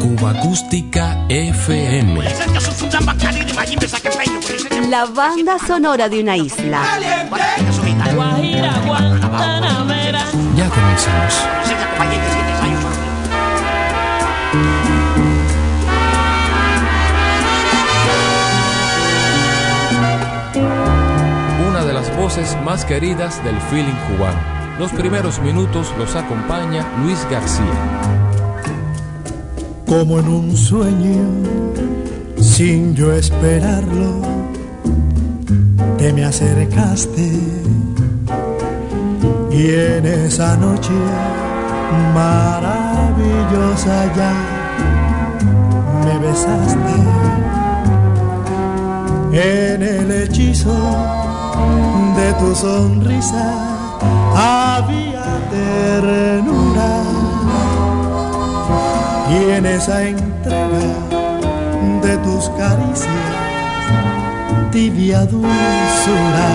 Cuba Acústica FM. La banda sonora de una isla. Ya comenzamos. Una de las voces más queridas del feeling cubano. Los primeros minutos los acompaña Luis García. Como en un sueño, sin yo esperarlo, te me acercaste. Y en esa noche maravillosa ya me besaste. En el hechizo de tu sonrisa había ternura y en esa entrega de tus caricias tibia dulzura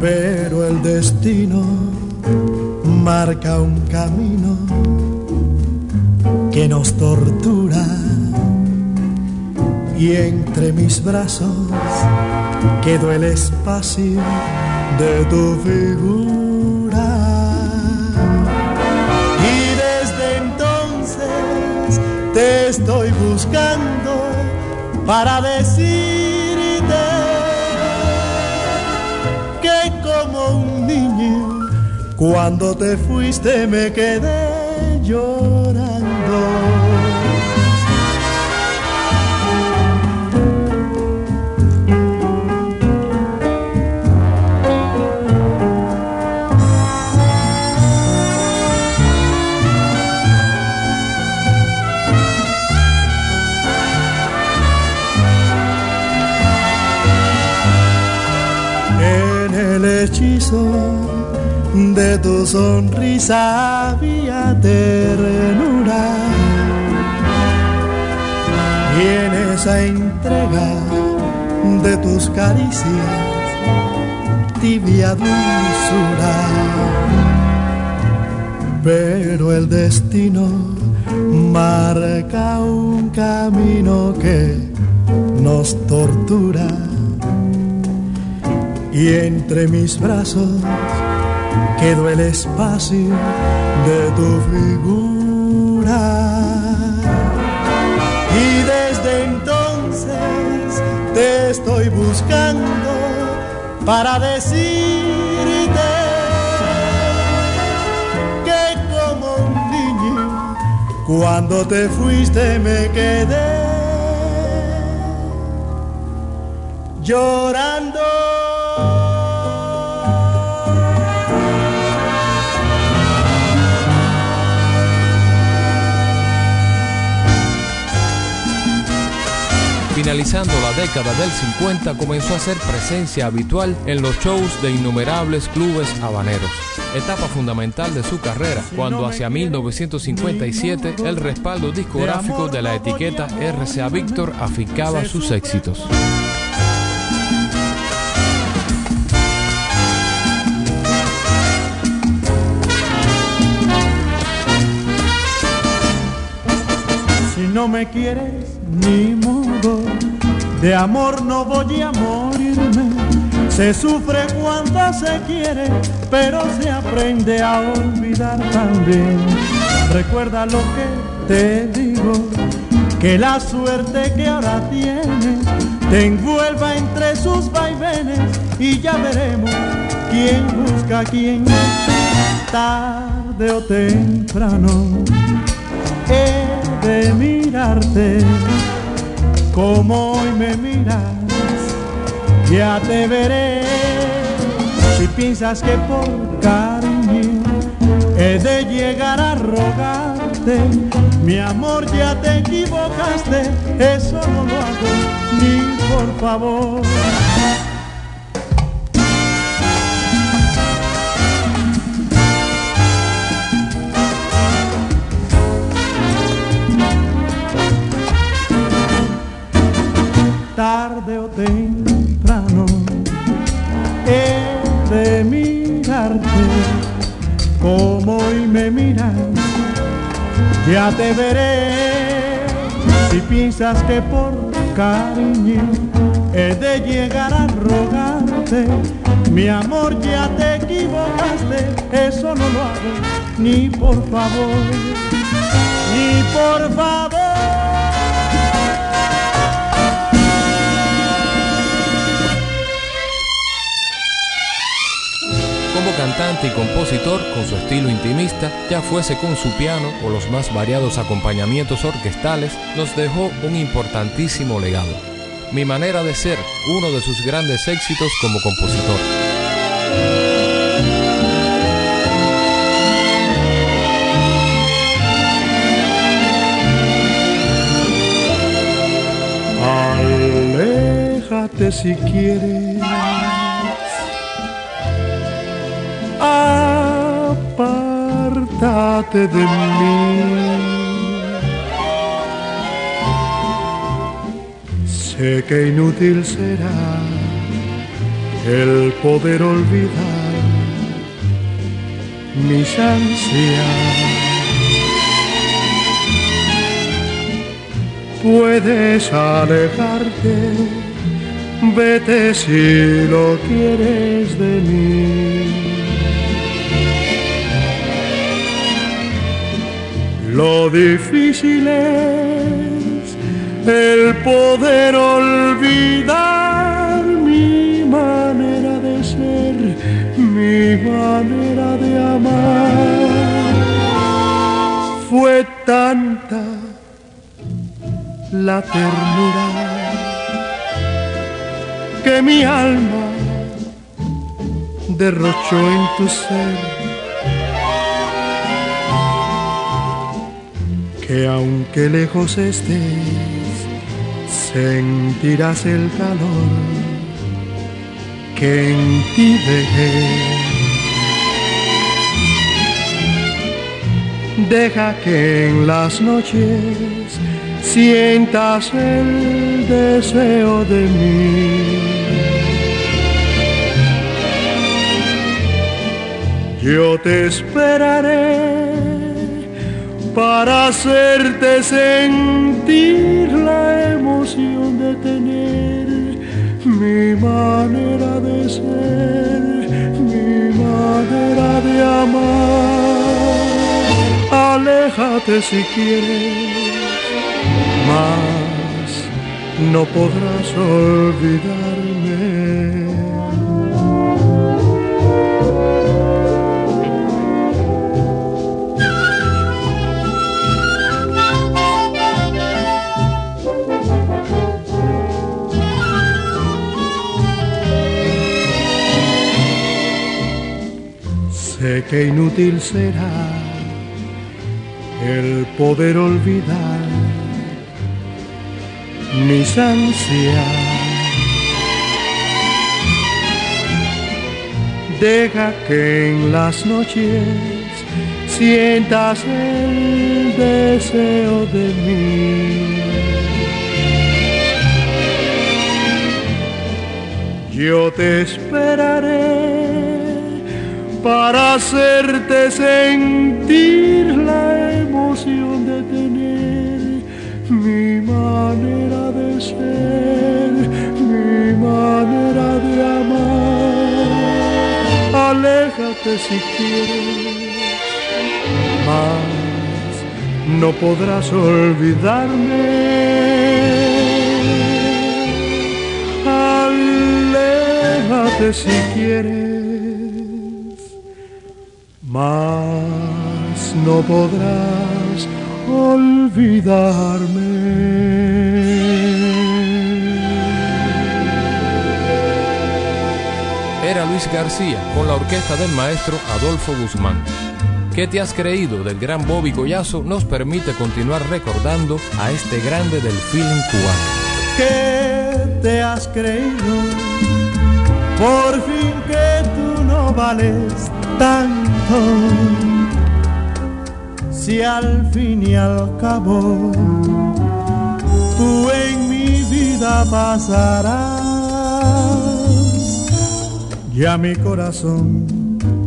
pero el destino marca un camino que nos tortura y entre mis brazos quedó el espacio de tu figura. Te estoy buscando para decirte que como un niño, cuando te fuiste me quedé llorando. Sonrisa había ternura y en esa entrega de tus caricias tibia dulzura. Pero el destino marca un camino que nos tortura. Y entre mis brazos quedó el espacio de tu figura. Y desde entonces te estoy buscando para decirte que como un niño, cuando te fuiste me quedé llorando. Finalizando la década del 50 comenzó a ser presencia habitual en los shows de innumerables clubes habaneros. Etapa fundamental de su carrera, cuando hacia 1957 el respaldo discográfico de la etiqueta RCA Victor afincaba sus éxitos. No me quieres, ni modo, de amor no voy a morirme. Se sufre cuando se quiere, pero se aprende a olvidar también. Recuerda lo que te digo, que la suerte que ahora tienes te envuelva entre sus vaivenes y ya veremos quién busca a quién, tarde o temprano de mirarte como hoy me miras, ya te veré. Si piensas que por cariño he de llegar a rogarte, mi amor ya te equivocaste, eso no lo hago ni por favor. Temprano he de mirarte como hoy me miras ya te veré. Si piensas que por cariño he de llegar a rogarte, mi amor ya te equivocaste, eso no lo hago ni por favor, ni por favor. Cantante y compositor con su estilo intimista, ya fuese con su piano o los más variados acompañamientos orquestales, nos dejó un importantísimo legado. Mi manera de ser, uno de sus grandes éxitos como compositor. Si quieres apártate de mí. Sé que inútil será el poder olvidar mis ansias. Puedes alejarte, vete si lo quieres de mí. Lo difícil es el poder olvidar mi manera de ser, mi manera de amar. Fue tanta la ternura que mi alma derrochó en tu ser que aunque lejos estés, sentirás el calor que en ti dejé. Deja que en las noches sientas el deseo de mí. Yo te esperaré para hacerte sentir la emoción de tener mi manera de ser, mi manera de amar. Aléjate si quieres, mas no podrás olvidarme. Que inútil será el poder olvidar mis ansias. Deja que en las noches sientas el deseo de mí. Yo te esperaré para hacerte sentir la emoción de tener mi manera de ser, mi manera de amar. Aléjate si quieres, mas no podrás olvidarme. Aléjate si quieres mas no podrás olvidarme. Era Luis García con la orquesta del maestro Adolfo Guzmán. ¿Qué te has creído del gran Bobby Collazo? Nos permite continuar recordando a este grande del feeling cubano. ¿Qué te has creído? Por fin que tú no vales si al fin y al cabo tú en mi vida pasarás? Ya mi corazón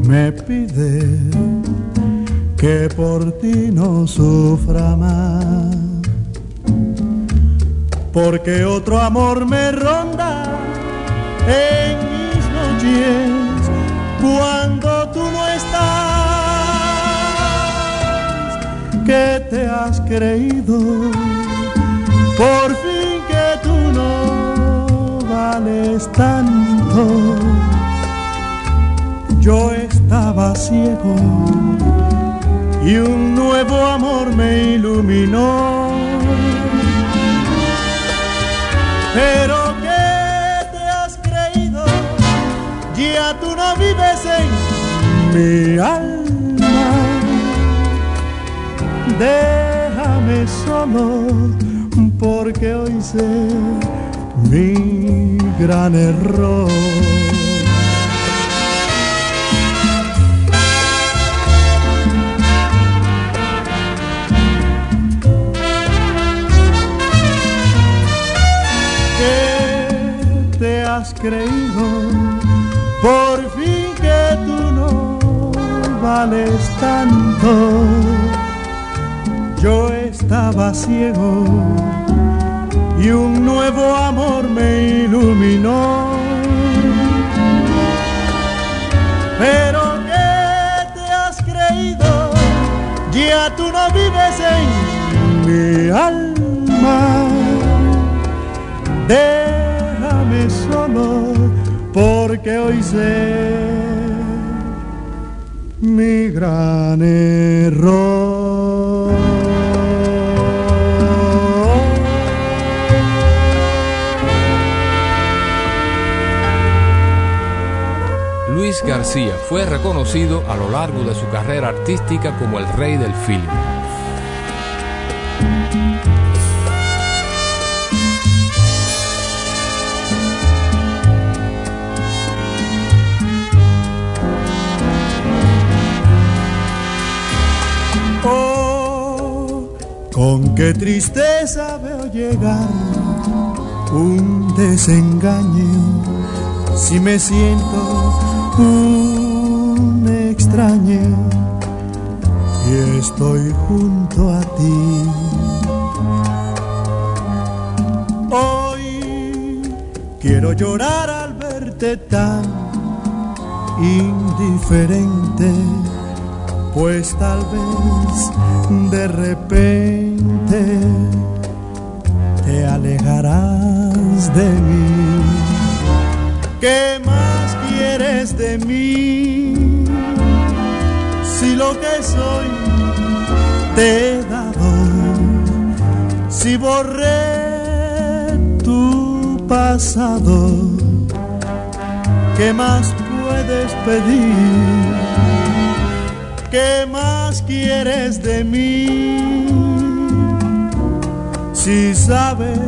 me pide que por ti no sufra más. Porque otro amor me ronda en mis noches cuando tú no estás. Que te has creído por fin que tú no vales tanto. Yo estaba ciego y un nuevo amor me iluminó. Pero Tú no vives en mi alma. Déjame solo porque hoy sé mi gran error. has creído vales tanto. Yo estaba ciego y un nuevo amor me iluminó. Pero ¿qué te has creído? Ya tú no vives en mi alma. De solo porque hoy sé mi gran error. Luis García fue reconocido a lo largo de su carrera artística como el rey del film. Con qué tristeza veo llegar un desengaño si me siento un extraño y estoy junto a ti. Hoy quiero llorar al verte tan indiferente pues tal vez de repente te alejarás de mí. ¿Qué más quieres de mí? Si lo que soy te he dado, si borré tu pasado, ¿qué más puedes pedir? ¿Qué más quieres de mí? Si sabes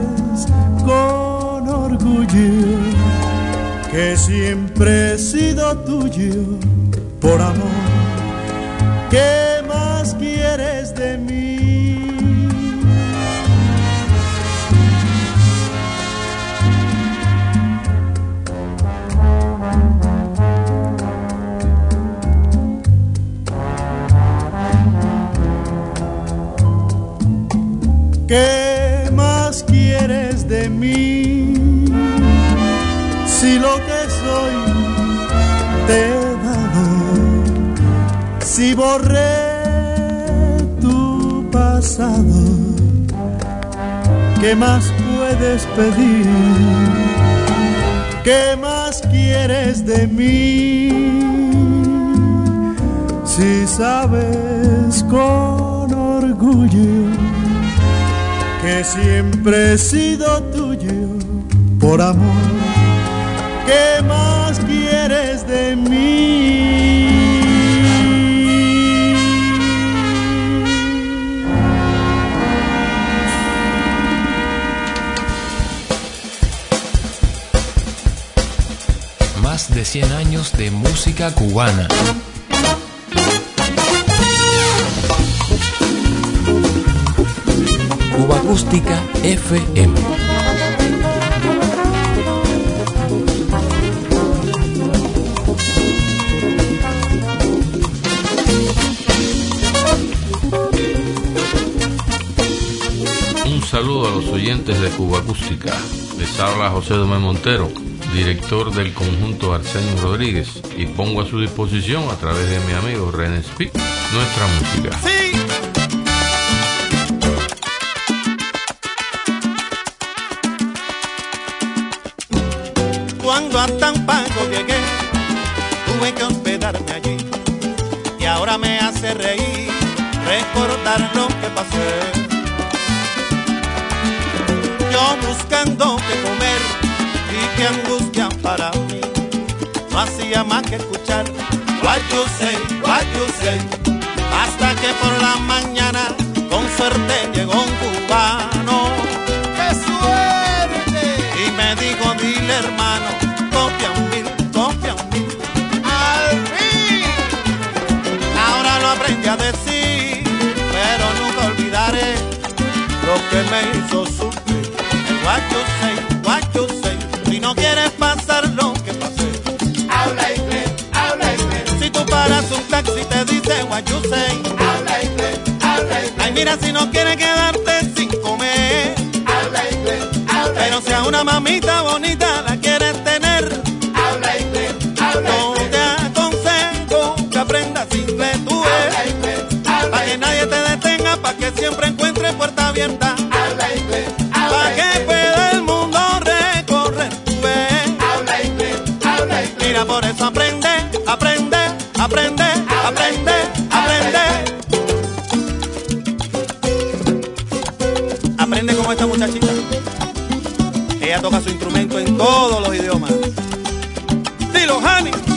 con orgullo que siempre he sido tuyo por amor. ¿Qué más quieres de mí? ¿Qué más quieres de mí? Si lo que soy te he dado, si borré tu pasado, ¿qué más puedes pedir? ¿Qué más quieres de mí? Si sabes con orgullo que siempre he sido tuyo por amor. ¿Qué más quieres de mí? Más de 100 años de música cubana. Acústica FM. Un saludo a los oyentes de Cuba Acústica. Les habla José Domé Montero, director del conjunto Arsenio Rodríguez, y pongo a su disposición a través de mi amigo René Speak nuestra música. ¡Sí! a Tampanco llegué, tuve que hospedarme allí. Y ahora me hace reír recordar lo que pasé. Yo buscando qué comer y qué angustia para mí, no hacía más que escuchar, what you say, what you say, hasta que por la mañana Guacho seis, si no quieres pasar lo que pasé. Habla inglés, habla inglés. Si tú paras un taxi y te dice guacho seis. Habla inglés, habla inglés. Ay mira si no quieres quedarte sin comer. Habla inglés, habla Pero inglés. sea una mamita bonita la quieres tener. Habla inglés, habla no inglés. te aconsejo que aprendas inglés tú. Eh. Habla inglés, habla Para que nadie te detenga, para que siempre todos los idiomas. Dilo, honey.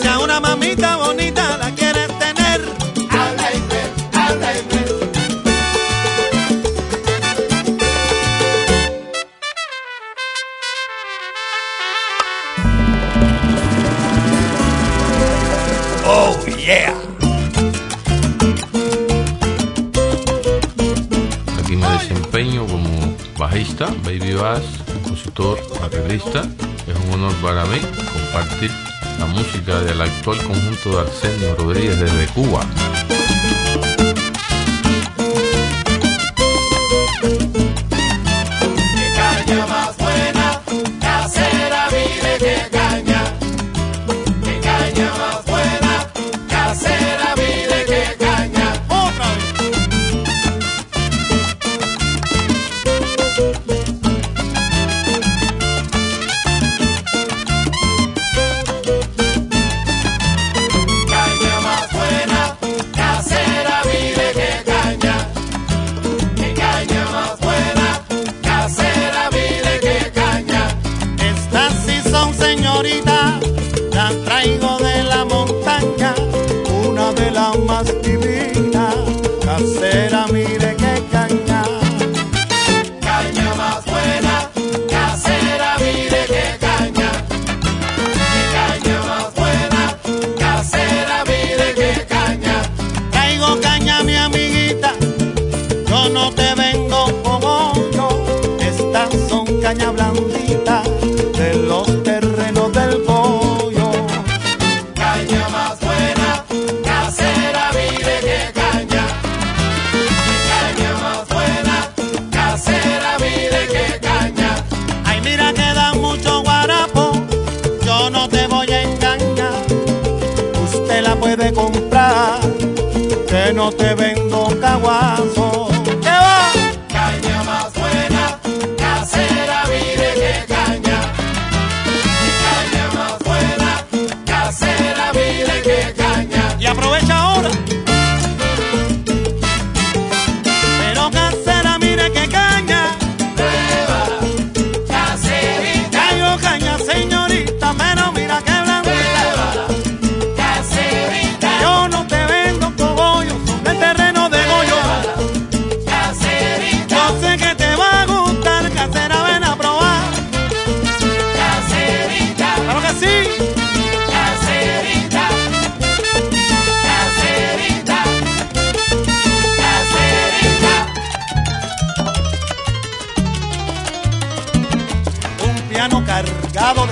Si a una mamita bonita la quieres tener, habla y ve, habla y ve. Oh yeah. Aquí me desempeño como bajista, baby bass, compositor, baterista. Es un honor para mí compartir la música del actual conjunto de Arsenio Rodríguez desde Cuba.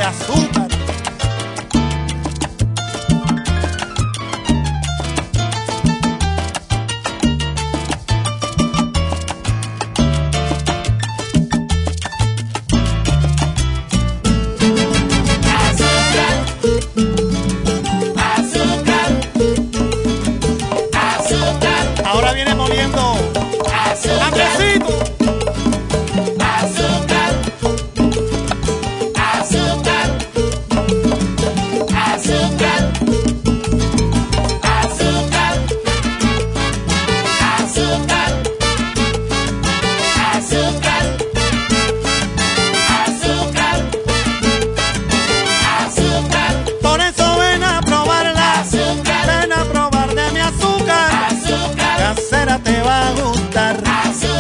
assunto.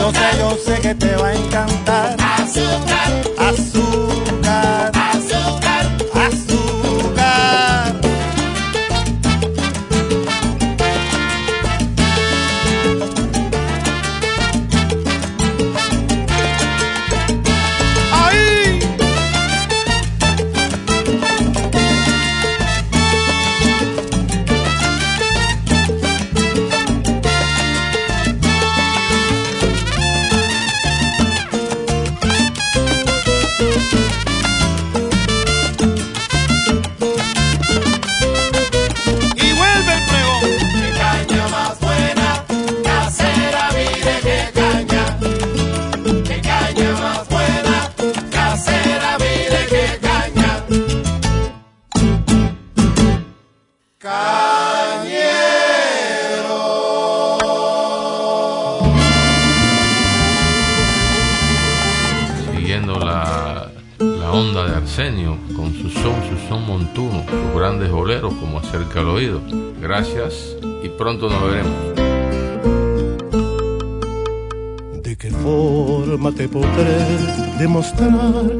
yo sé, yo sé que te va a encantar. como acerca al oído. Gracias y pronto nos veremos. ¿De qué forma te podré demostrar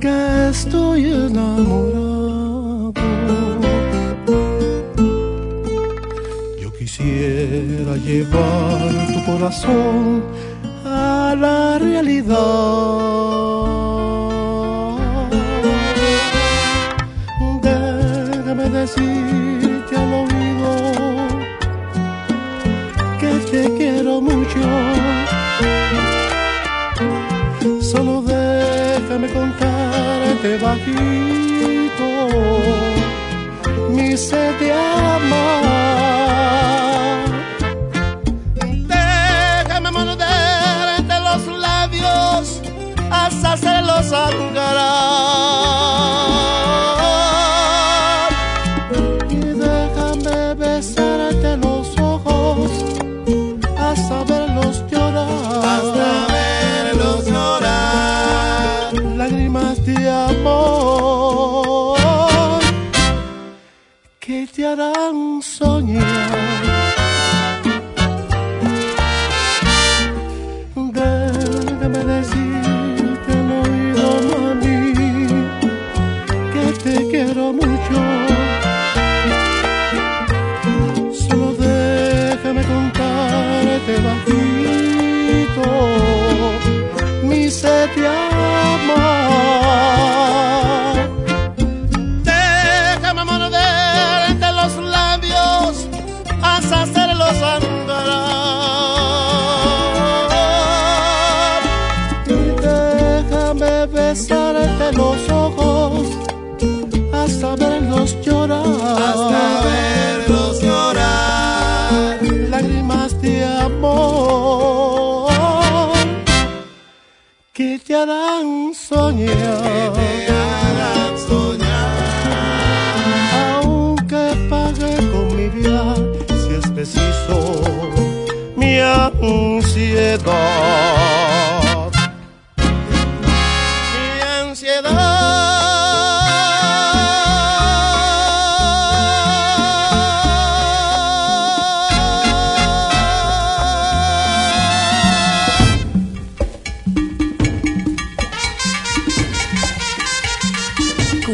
que estoy enamorado? Yo quisiera llevar tu corazón a la realidad decirte al oído que te quiero mucho. Solo déjame contarte bajito mi sed de amar.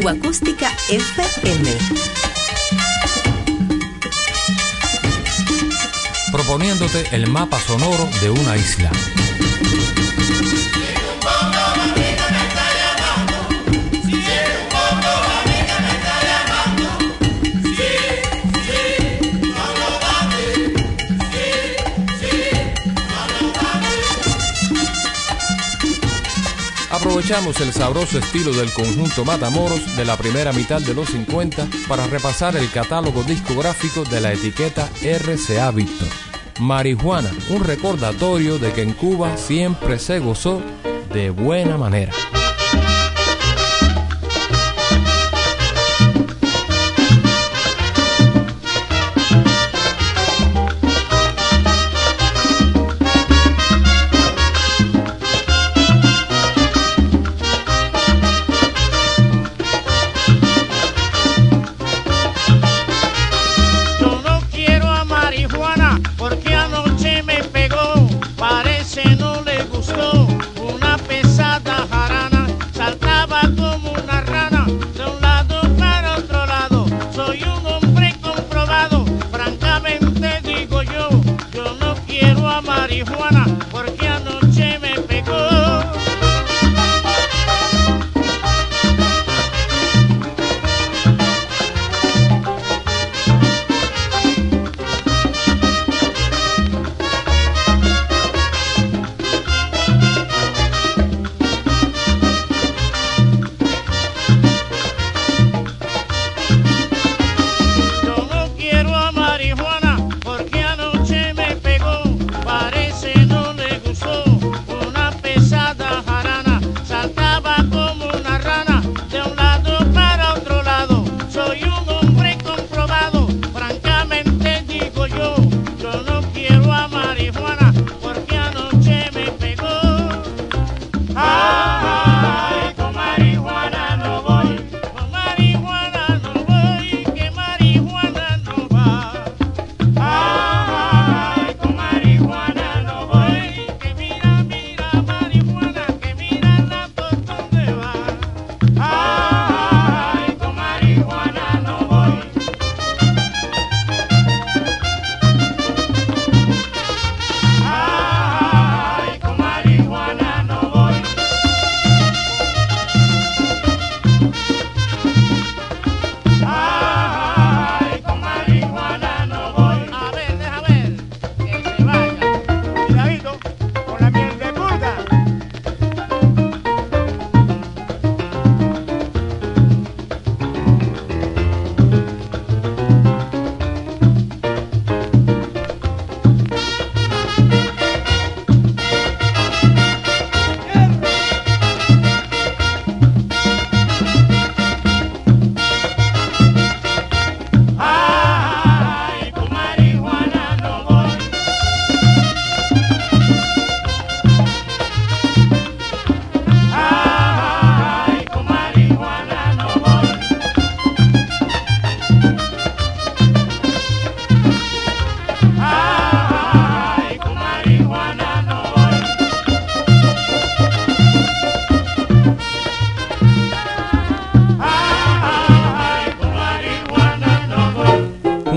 Acústica FM. Proponiéndote el mapa sonoro de una isla. Aprovechamos el sabroso estilo del conjunto Matamoros de la primera mitad de los 50 para repasar el catálogo discográfico de la etiqueta RCA Víctor. Marihuana, un recordatorio de que en Cuba siempre se gozó de buena manera.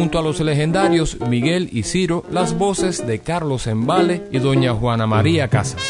junto a los legendarios Miguel y Ciro, las voces de Carlos Embale y doña Juana María Casas.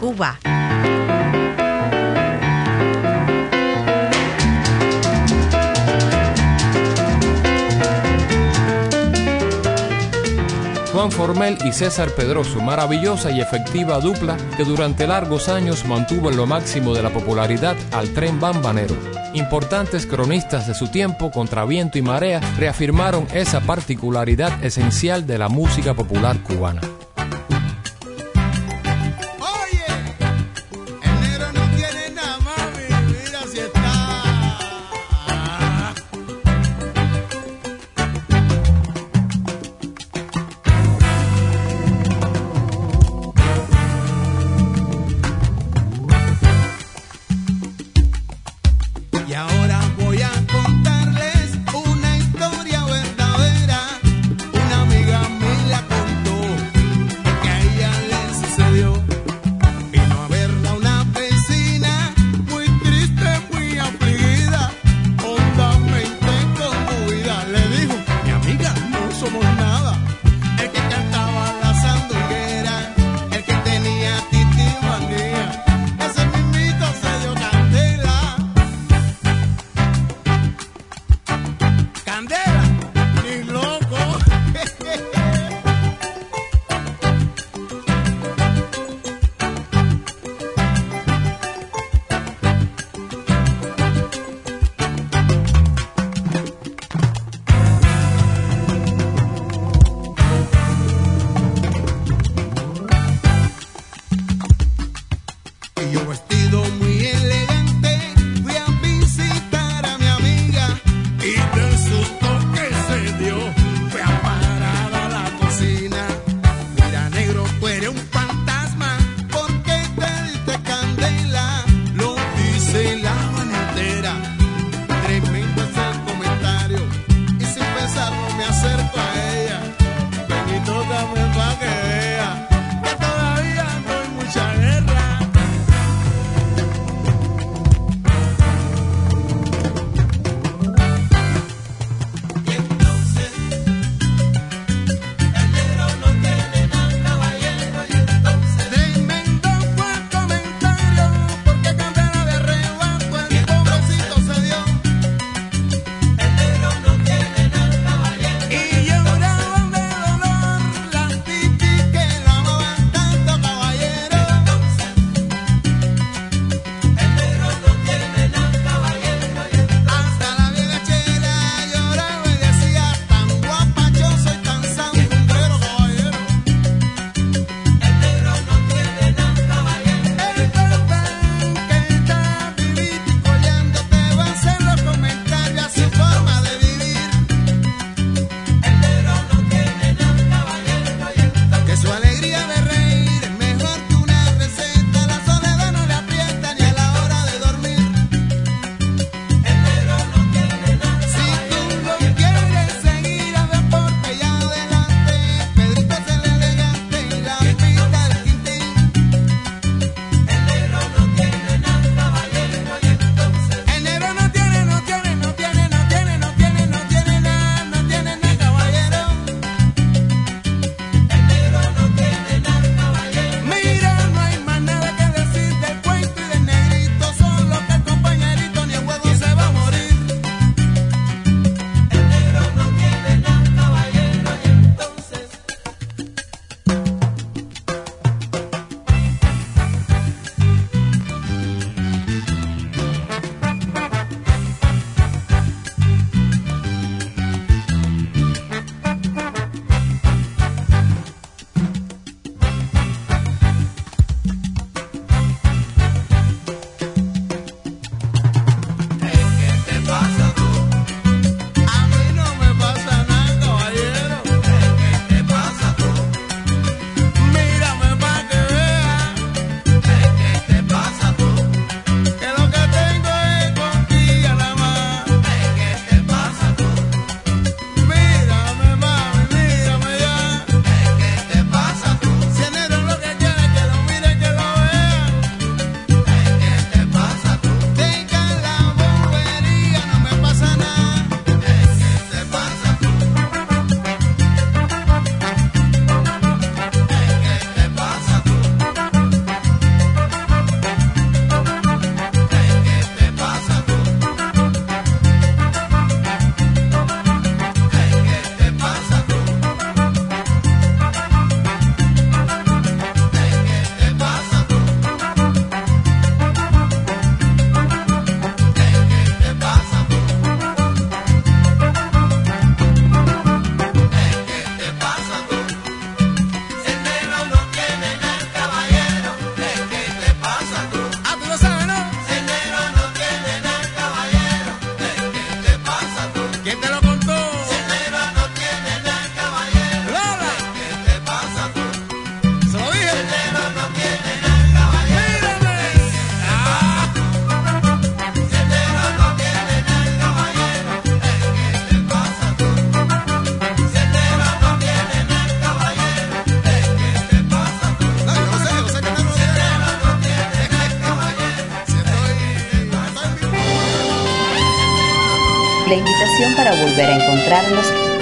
Cuba. Juan Formel y César Pedroso, maravillosa y efectiva dupla que durante largos años mantuvo en lo máximo de la popularidad al tren bambanero. Importantes cronistas de su tiempo, contra viento y marea, reafirmaron esa particularidad esencial de la música popular cubana.